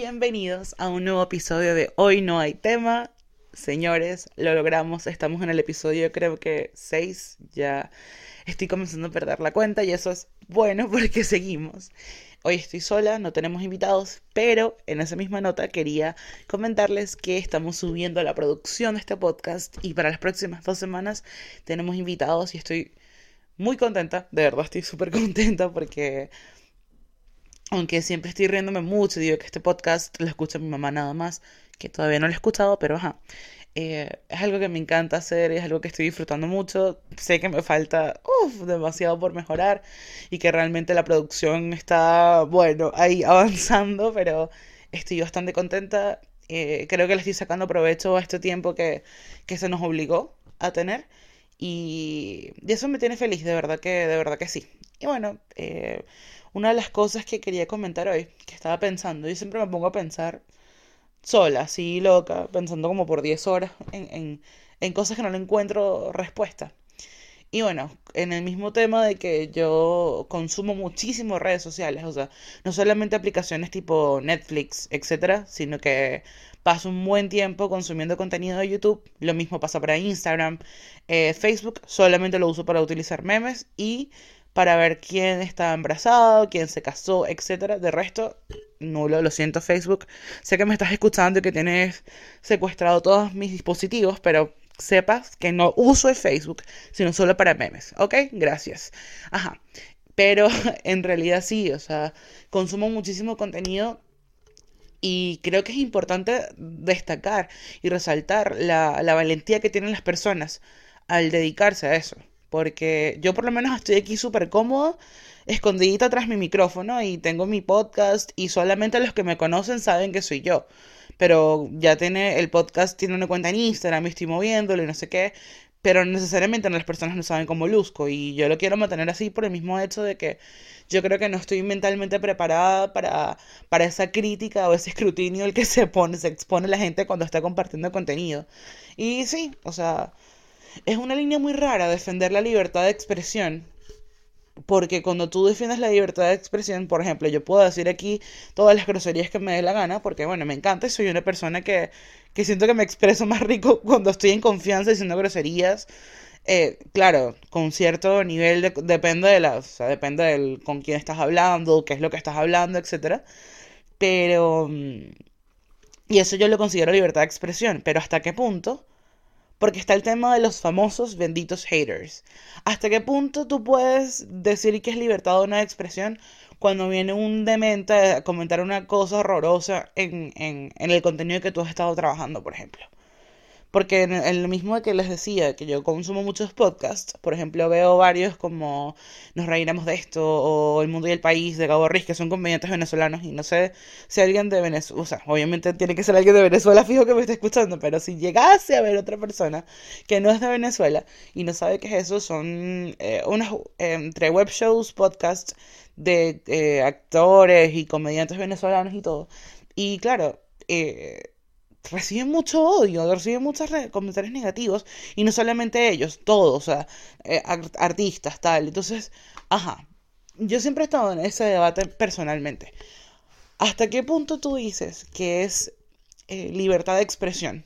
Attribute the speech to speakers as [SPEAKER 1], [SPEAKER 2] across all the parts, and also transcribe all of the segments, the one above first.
[SPEAKER 1] bienvenidos a un nuevo episodio de Hoy no hay tema. Señores, lo logramos, estamos en el episodio creo que 6, ya estoy comenzando a perder la cuenta y eso es bueno porque seguimos. Hoy estoy sola, no tenemos invitados, pero en esa misma nota quería comentarles que estamos subiendo la producción de este podcast y para las próximas dos semanas tenemos invitados y estoy muy contenta, de verdad estoy súper contenta porque aunque siempre estoy riéndome mucho, digo que este podcast lo escucha mi mamá nada más, que todavía no lo he escuchado, pero ajá. Eh, es algo que me encanta hacer, es algo que estoy disfrutando mucho. Sé que me falta uf, demasiado por mejorar y que realmente la producción está, bueno, ahí avanzando, pero estoy bastante contenta. Eh, creo que le estoy sacando provecho a este tiempo que, que se nos obligó a tener. Y, y, eso me tiene feliz, de verdad que, de verdad que sí. Y bueno, eh, una de las cosas que quería comentar hoy, que estaba pensando, yo siempre me pongo a pensar sola, así loca, pensando como por 10 horas en, en, en cosas que no le encuentro respuesta. Y bueno, en el mismo tema de que yo consumo muchísimo redes sociales, o sea, no solamente aplicaciones tipo Netflix, etcétera, sino que paso un buen tiempo consumiendo contenido de YouTube. Lo mismo pasa para Instagram, eh, Facebook, solamente lo uso para utilizar memes y para ver quién está embarazado, quién se casó, etcétera. De resto, nulo, lo siento Facebook. Sé que me estás escuchando y que tienes secuestrado todos mis dispositivos, pero sepas que no uso el Facebook, sino solo para memes, ¿ok? Gracias. Ajá. Pero en realidad sí, o sea, consumo muchísimo contenido y creo que es importante destacar y resaltar la, la valentía que tienen las personas al dedicarse a eso. Porque yo por lo menos estoy aquí súper cómodo, escondidita tras mi micrófono y tengo mi podcast y solamente los que me conocen saben que soy yo. Pero ya tiene, el podcast tiene una cuenta en Instagram, estoy moviéndolo y no sé qué. Pero necesariamente las personas no saben cómo luzco y yo lo quiero mantener así por el mismo hecho de que yo creo que no estoy mentalmente preparada para, para esa crítica o ese escrutinio el que se pone, se expone la gente cuando está compartiendo contenido. Y sí, o sea, es una línea muy rara defender la libertad de expresión. Porque cuando tú defiendes la libertad de expresión, por ejemplo, yo puedo decir aquí todas las groserías que me dé la gana, porque bueno, me encanta y soy una persona que, que siento que me expreso más rico cuando estoy en confianza diciendo groserías. Eh, claro, con cierto nivel de, depende de la, o sea, depende del con quién estás hablando, qué es lo que estás hablando, etcétera. Pero mm, y eso yo lo considero libertad de expresión, pero hasta qué punto porque está el tema de los famosos benditos haters. ¿Hasta qué punto tú puedes decir que es libertad o una expresión cuando viene un demente a comentar una cosa horrorosa en, en el contenido que tú has estado trabajando, por ejemplo? Porque en, lo mismo que les decía, que yo consumo muchos podcasts, por ejemplo, veo varios como Nos reiremos de esto o El Mundo y el País de Gabo Riz, que son comediantes venezolanos, y no sé si alguien de Venezuela, o sea, obviamente tiene que ser alguien de Venezuela fijo que me esté escuchando, pero si llegase a ver otra persona que no es de Venezuela y no sabe qué es eso, son eh, unas, eh, entre web shows, podcasts de eh, actores y comediantes venezolanos y todo. Y claro, eh, reciben mucho odio, reciben muchos comentarios negativos, y no solamente ellos, todos, o sea, eh, artistas, tal. Entonces, ajá, yo siempre he estado en ese debate personalmente. ¿Hasta qué punto tú dices que es eh, libertad de expresión?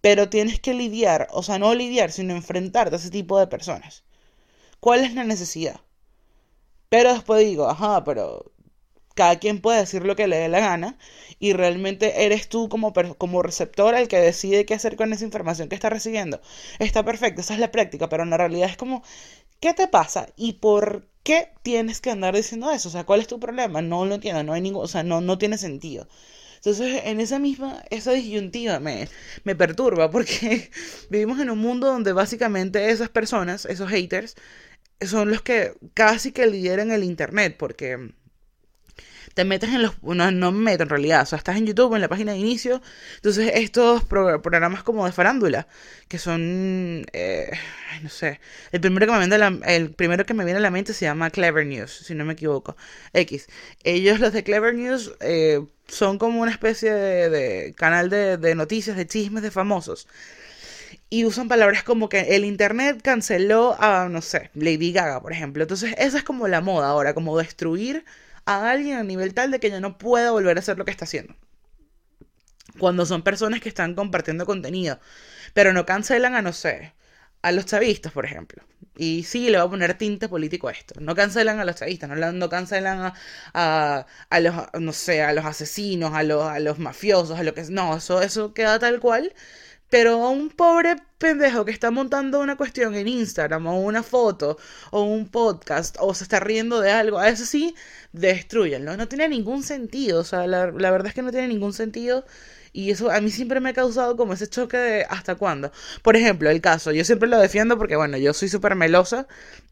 [SPEAKER 1] Pero tienes que lidiar, o sea, no lidiar, sino enfrentarte a ese tipo de personas. ¿Cuál es la necesidad? Pero después digo, ajá, pero cada quien puede decir lo que le dé la gana y realmente eres tú como, como receptor el que decide qué hacer con esa información que está recibiendo. Está perfecto, esa es la práctica, pero en la realidad es como, ¿qué te pasa? ¿Y por qué tienes que andar diciendo eso? O sea, ¿cuál es tu problema? No lo entiendo, no hay ningún, o sea, no, no tiene sentido. Entonces, en esa misma, esa disyuntiva me, me perturba porque vivimos en un mundo donde básicamente esas personas, esos haters, son los que casi que lideran el Internet, porque te metes en los... No, no me meto en realidad, o sea, estás en YouTube, en la página de inicio, entonces estos programas como de farándula, que son... Eh, no sé, el primero, que me viene a la, el primero que me viene a la mente se llama Clever News, si no me equivoco, X. Ellos, los de Clever News, eh, son como una especie de, canal de noticias, de chismes de famosos y usan palabras como que el internet canceló a, no sé, Lady Gaga, por ejemplo. Entonces, esa es como la moda ahora, como destruir a alguien a nivel tal de que ya no pueda volver a hacer lo que está haciendo. Cuando son personas que están compartiendo contenido, pero no cancelan a, no sé, a los chavistas, por ejemplo. Y sí, le va a poner tinte político a esto. No cancelan a los chavistas, no, no cancelan a, a, los, no sé, a los asesinos, a los, a los mafiosos, a lo que... No, eso, eso queda tal cual. Pero a un pobre pendejo que está montando una cuestión en Instagram o una foto o un podcast o se está riendo de algo, a eso sí, destruyenlo. No tiene ningún sentido, o sea, la, verdad es que no tiene ningún sentido y eso a mí siempre me ha causado como ese choque de hasta cuándo. Por ejemplo, el caso, yo siempre lo defiendo porque, bueno, yo soy súper melosa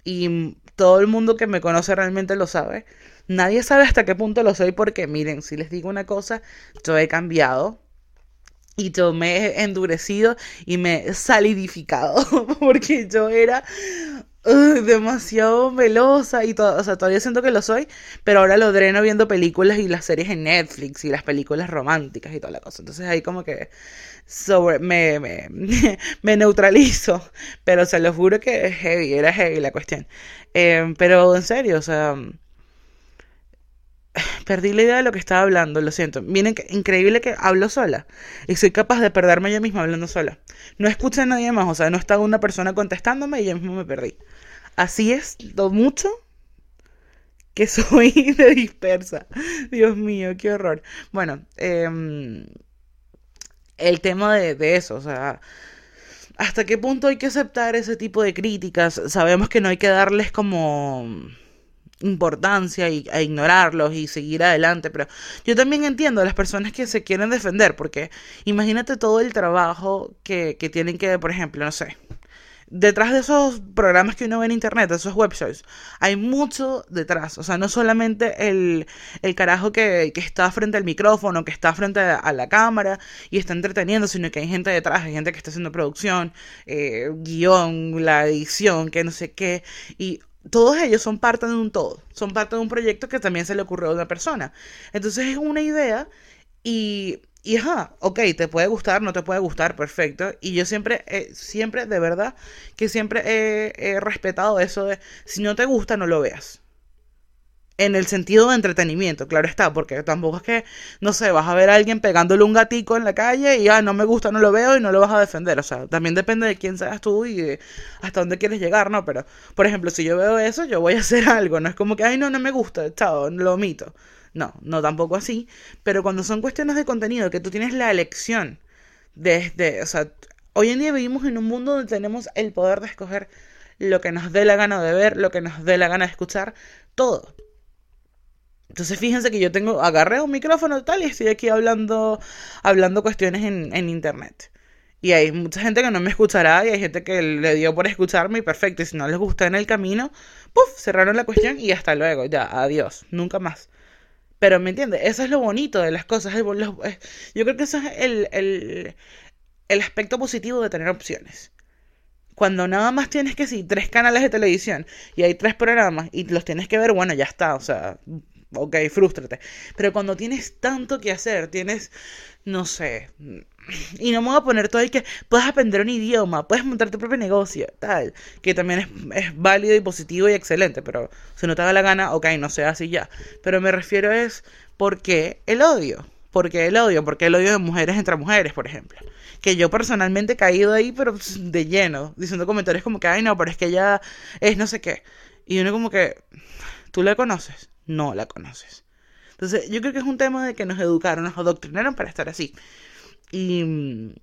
[SPEAKER 1] y todo el mundo que me conoce realmente lo sabe. Nadie sabe hasta qué punto lo soy porque, miren, si les digo una cosa, yo he cambiado. Y yo me he endurecido y me he salidificado porque yo era demasiado melosa y todo, o sea, todavía siento que lo soy, pero ahora lo dreno viendo películas y las series en Netflix y las películas románticas y toda la cosa. Entonces ahí como que sobre, me, me, neutralizo, pero se lo juro que es heavy, era heavy la cuestión. Em, pero en serio, o sea, perdí la idea de lo que estaba hablando, lo siento. Miren, que increíble que hablo sola y soy capaz de perderme yo misma hablando sola. No escuché a nadie más, o sea, no estaba una persona contestándome y yo mismo me perdí. Así es, lo mucho que soy de dispersa. Dios mío, qué horror. Bueno, em, el tema de, de eso, o sea, ¿hasta qué punto hay que aceptar ese tipo de críticas? Sabemos que no hay que darles como importancia y, a ignorarlos y seguir adelante, pero yo también entiendo a las personas que se quieren defender, porque imagínate todo el trabajo que, que tienen que, por ejemplo, no sé, detrás de esos programas que uno ve en internet, esos websites, hay mucho detrás. O sea, no solamente el, el carajo que, que, está frente al micrófono, que está frente a, la cámara y está entreteniendo, sino que hay gente detrás, hay gente que está haciendo producción, eh, guion, la edición, que no sé qué. Y todos ellos son parte de un todo, son parte de un proyecto que también se le ocurrió a una persona. Entonces es una idea y y ajá, ok, te puede gustar, no te puede gustar, perfecto. Y yo siempre, siempre, de verdad, que siempre he, respetado eso de, si no te gusta, no lo veas. En el sentido de entretenimiento, claro está, porque tampoco es que, no sé, vas a ver a alguien pegándole un gatico en la calle y ah, no me gusta, no lo veo y no lo vas a defender. O sea, también depende de quién seas tú y hasta dónde quieres llegar, ¿no? Pero, por ejemplo, si yo veo eso, yo voy a hacer algo. No es como que, ay, no, no me gusta, chao, lo omito. No, no tampoco así. Pero cuando son cuestiones de contenido, que tú tienes la elección desde, o sea, hoy en día vivimos en un mundo donde tenemos el poder de escoger lo que nos dé la gana de ver, lo que nos dé la gana de escuchar, todo. Entonces fíjense que yo tengo, agarré un micrófono tal y estoy aquí hablando, hablando cuestiones en, en internet. Y hay mucha gente que no me escuchará y hay gente que le dio por escucharme y perfecto. Y si no les gusta en el camino, ¡puf! Cerraron la cuestión y hasta luego. Ya, adiós. Nunca más. Pero me entiendes, eso es lo bonito de las cosas. yo creo que eso es el, el, el aspecto positivo de tener opciones. Cuando nada más tienes que sí, tres canales de televisión y hay tres programas y los tienes que ver, bueno, ya está, o sea, ok, frústrate. Pero cuando tienes tanto que hacer, tienes, no sé, y no me voy a poner todo ahí que puedes aprender un idioma, puedes montar tu propio negocio, tal, que también es, es, válido y positivo y excelente, pero si no te da la gana, ok, no sea así ya. Pero me refiero es, ¿por qué el odio? ¿Por qué el odio? ¿Por qué el odio de mujeres entre mujeres, por ejemplo? Que yo personalmente he caído ahí, pero de lleno, diciendo comentarios como que, ay, no, pero es que ella es no sé qué. Y uno como que, ¿tú la conoces? No la conoces. Entonces, yo creo que es un tema de que nos educaron, nos adoctrinaron para estar así. Y mm,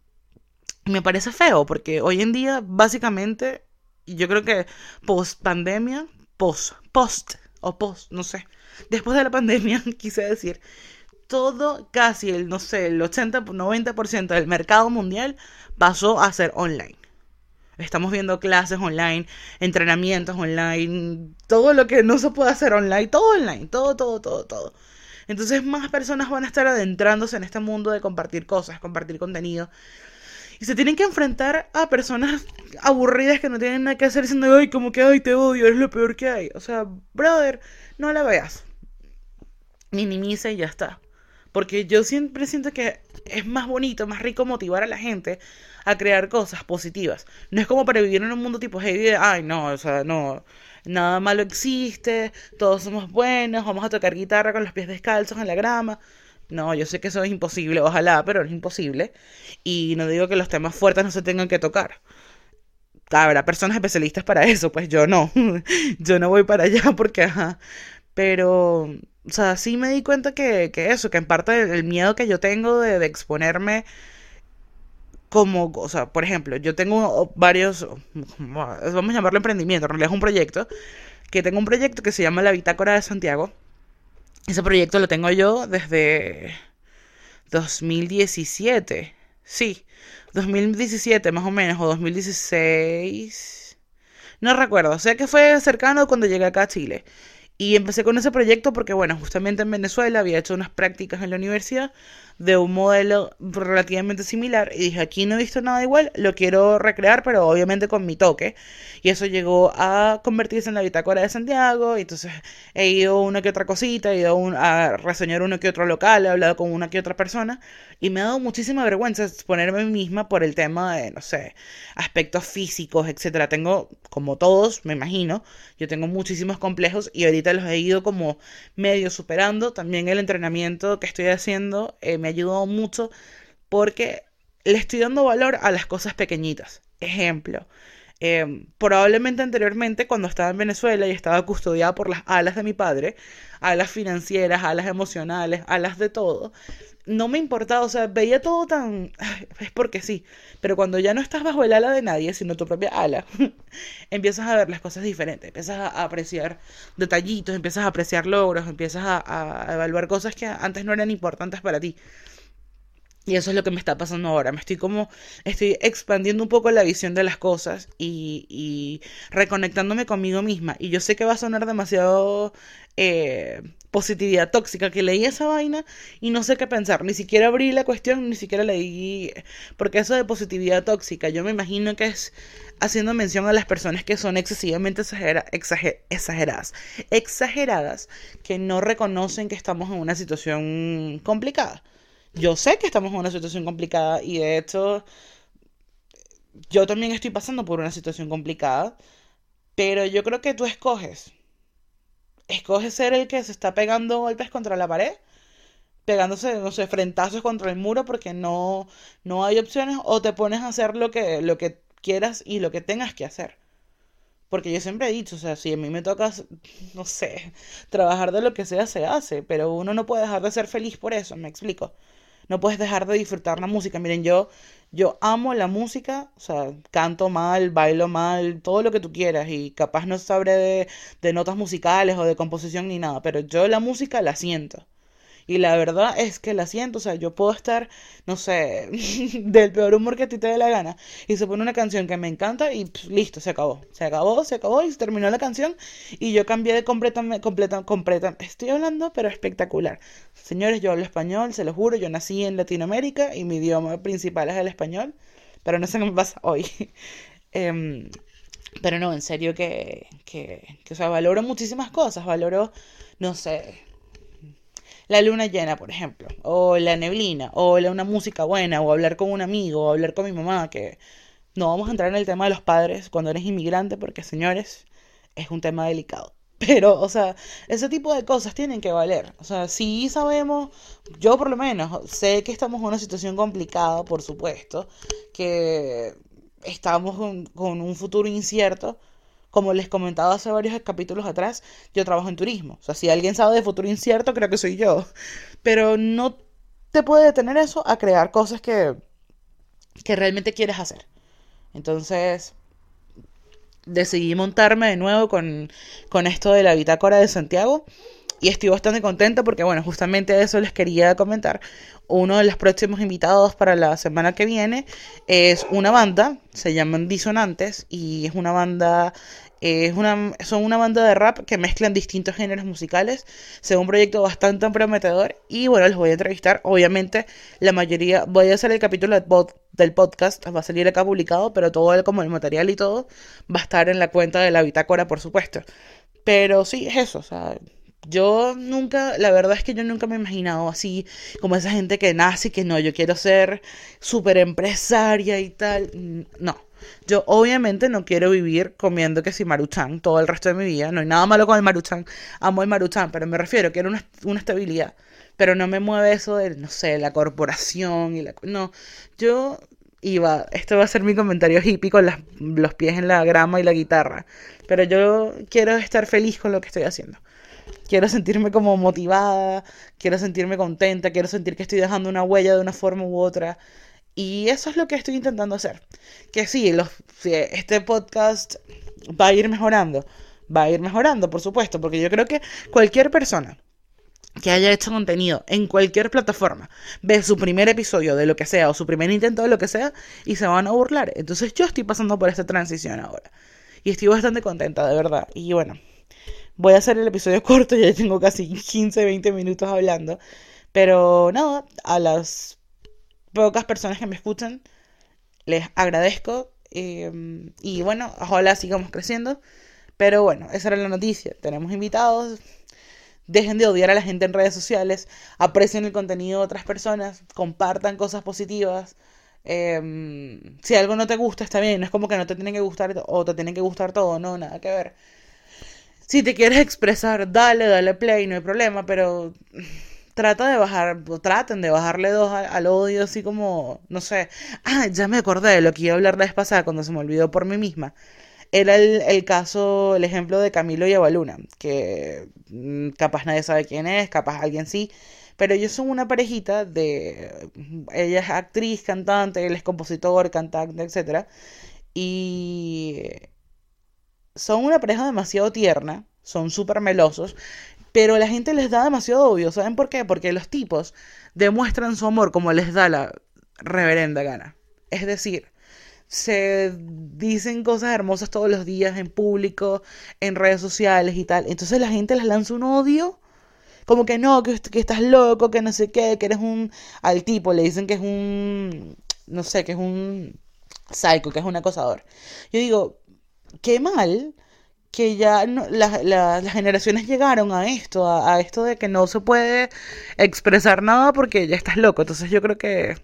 [SPEAKER 1] me parece feo porque hoy en día básicamente yo creo que post pandemia, post, post o post, no sé, después de la pandemia quise decir, todo casi el, no sé, el 80-90% del mercado mundial pasó a ser online. Estamos viendo clases online, entrenamientos online, todo lo que no se puede hacer online, todo online, todo, todo, todo, todo. Entonces más personas van a estar adentrándose en este mundo de compartir cosas, compartir contenido. Y se tienen que enfrentar a personas aburridas que no tienen nada que hacer diciendo, ay, como que, ay, te odio, es lo peor que hay. O sea, brother, no la veas. Minimiza y ya está. Porque yo siempre siento que es más bonito, más rico motivar a la gente a crear cosas positivas. No es como para vivir en un mundo tipo heavy ay, no, o sea, no, nada malo existe, todos somos buenos, vamos a tocar guitarra con los pies descalzos en la grama. No, yo sé que eso es imposible, ojalá, pero es imposible. Y no digo que los temas fuertes no se tengan que tocar. Habrá personas especialistas para eso, pues yo no. yo no voy para allá porque, ajá. Pero, o sea, sí me di cuenta que, que eso, que en parte el miedo que yo tengo de, exponerme como, o sea, por ejemplo, yo tengo varios, vamos a llamarlo emprendimiento, en realidad es un proyecto, que tengo un proyecto que se llama La Bitácora de Santiago. Ese proyecto lo tengo yo desde 2017, sí, 2017 más o menos, o 2016, no recuerdo, sé que fue cercano cuando llegué acá a Chile. Y empecé con ese proyecto porque, bueno, justamente en Venezuela había hecho unas prácticas en la universidad de un modelo relativamente similar y dije, aquí no he visto nada igual, lo quiero recrear, pero obviamente con mi toque. Y eso llegó a convertirse en la bitácora de Santiago, y entonces he ido una que otra cosita, he ido a reseñar uno que otro local, he hablado con una que otra persona, y me ha dado muchísima vergüenza exponerme misma por el tema de, no sé, aspectos físicos, etcétera. Tengo, como todos, me imagino, yo tengo muchísimos complejos y ahorita los he ido como medio superando. También el entrenamiento que estoy haciendo eh, me ayudado mucho porque le estoy dando valor a las cosas pequeñitas. Ejemplo, em, probablemente anteriormente cuando estaba en Venezuela y estaba custodiada por las alas de mi padre, alas financieras, alas emocionales, alas de todo, no me importaba, o sea, veía todo tan... Es porque sí, pero cuando ya no estás bajo el ala de nadie, sino tu propia ala, empiezas a ver las cosas diferentes, empiezas a apreciar detallitos, empiezas a apreciar logros, empiezas a, a evaluar cosas que antes no eran importantes para ti. Y eso es lo que me está pasando ahora. Me estoy como, estoy expandiendo un poco la visión de las cosas y, reconectándome conmigo misma. Y yo sé que va a sonar demasiado eh, positividad tóxica, que leí esa vaina y no sé qué pensar. Ni siquiera abrí la cuestión, ni siquiera leí, porque eso de positividad tóxica, yo me imagino que es haciendo mención a las personas que son excesivamente exageradas, exageradas, que no reconocen que estamos en una situación complicada yo sé que estamos en una situación complicada y de hecho yo también estoy pasando por una situación complicada, pero yo creo que tú escoges. Escoges ser el que se está pegando golpes contra la pared, pegándose, no sé, frentazos contra el muro porque no, no hay opciones, o te pones a hacer lo que, lo que quieras y lo que tengas que hacer. Porque yo siempre he dicho, o sea, si a mí me toca, no sé, trabajar de lo que sea, se hace, pero uno no puede dejar de ser feliz por eso, me explico no puedes dejar de disfrutar la música. Miren, yo, yo amo la música, o sea, canto mal, bailo mal, todo lo que tú quieras y capaz no sabré de, de notas musicales o de composición ni nada, pero yo la música la siento. Y la verdad es que la siento, o sea, yo puedo estar, no sé, del peor humor que a ti te dé la gana. Y se pone una canción que me encanta y listo, se acabó. Se acabó, se acabó y se terminó la canción. Y yo cambié de completamente, completa, completa. Estoy hablando, pero espectacular. Señores, yo hablo español, se lo juro, yo nací en Latinoamérica y mi idioma principal es el español. Pero no sé qué me pasa hoy. Em, pero no, en serio que, que, que, o sea, valoro muchísimas cosas. Valoro, no sé, la luna llena, por ejemplo, o la neblina, o la, una música buena, o hablar con un amigo, o hablar con mi mamá, que no vamos a entrar en el tema de los padres cuando eres inmigrante, porque señores, es un tema delicado. Pero, o sea, ese tipo de cosas tienen que valer. O sea, si sabemos, yo por lo menos sé que estamos en una situación complicada, por supuesto, que estamos con un futuro incierto, como les comentaba hace varios capítulos atrás, yo trabajo en turismo. O sea, si alguien sabe de futuro incierto, creo que soy yo. Pero no te puede detener eso a crear cosas que, que realmente quieres hacer. Entonces, decidí montarme de nuevo con, con esto de la bitácora de Santiago. Y estoy bastante contenta porque, bueno, justamente eso les quería comentar. Uno de los próximos invitados para la semana que viene es una banda, se llaman Disonantes, y es una banda es una, son una banda de rap que mezclan distintos géneros musicales. Es un proyecto bastante prometedor. Y bueno, les voy a entrevistar. Obviamente, la mayoría. Voy a hacer el capítulo del podcast. Va a salir acá publicado. Pero todo el, como el material y todo va a estar en la cuenta de la bitácora, por supuesto. Pero sí, es eso. O sea, yo nunca, la verdad es que yo nunca me he imaginado así, como esa gente que nace y que no, yo quiero ser súper empresaria y tal. No. Yo obviamente no quiero vivir comiendo que si maruchan todo el resto de mi vida. No hay nada malo con el maruchan. Amo el maruchan, pero me refiero, quiero una, una estabilidad. Pero no me mueve eso de, no sé, la corporación y la... No, yo iba, esto va a ser mi comentario hippie con las, los pies en la grama y la guitarra. Pero yo quiero estar feliz con lo que estoy haciendo. Quiero sentirme como motivada, quiero sentirme contenta, quiero sentir que estoy dejando una huella de una forma u otra. Y eso es lo que estoy intentando hacer. Que sí, los, este podcast va a ir mejorando. Va a ir mejorando, por supuesto, porque yo creo que cualquier persona que haya hecho contenido en cualquier plataforma ve su primer episodio de lo que sea o su primer intento de lo que sea y se van a burlar. Entonces yo estoy pasando por esta transición ahora. Y estoy bastante contenta, de verdad. Y bueno, voy a hacer el episodio corto, ya tengo casi 15, 20 minutos hablando. Pero nada, a las pocas personas que me escuchan, les agradezco. Em, y bueno, ojalá sigamos creciendo. Pero bueno, esa era la noticia. Tenemos invitados. Dejen de odiar a la gente en redes sociales. Aprecien el contenido de otras personas. Compartan cosas positivas. Em, si algo no te gusta, está bien. No es como que no te tiene que gustar o te tiene que gustar todo. No, nada que ver. Si te quieres expresar, dale, dale play, no hay problema. Pero trata de bajar, traten de bajarle dos al, odio, así como, no sé, ah, ya me acordé de lo que iba a hablar la vez pasada cuando se me olvidó por mí misma. Era el, caso, el ejemplo de Camilo y Avaluna, que mm, capaz nadie sabe quién es, capaz alguien sí, pero ellos son una parejita de, ella es actriz, cantante, él es compositor, cantante, etc. Y son una pareja demasiado tierna, son súper melosos, pero la gente les da demasiado obvio. ¿Saben por qué? Porque los tipos demuestran su amor como les da la reverenda gana. Es decir, se dicen cosas hermosas todos los días en público, en redes sociales y tal. Entonces la gente les lanza un odio. Como que no, que, que estás loco, que no sé qué, que eres un... Al tipo le dicen que es un... No sé, que es un psycho, que es un acosador. Yo digo, qué mal que ya las generaciones llegaron a esto, a, esto de que no se puede expresar nada porque ya estás loco. Entonces yo creo que,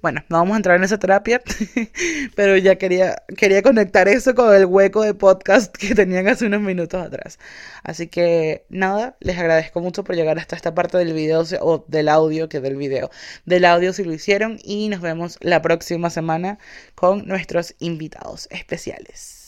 [SPEAKER 1] bueno, no vamos a entrar en esa terapia, pero ya quería, quería conectar eso con el hueco de podcast que tenían hace unos minutos atrás. Así que nada, les agradezco mucho por llegar hasta esta parte del video o del audio, que del video, del audio si lo hicieron y nos vemos la próxima semana con nuestros invitados especiales.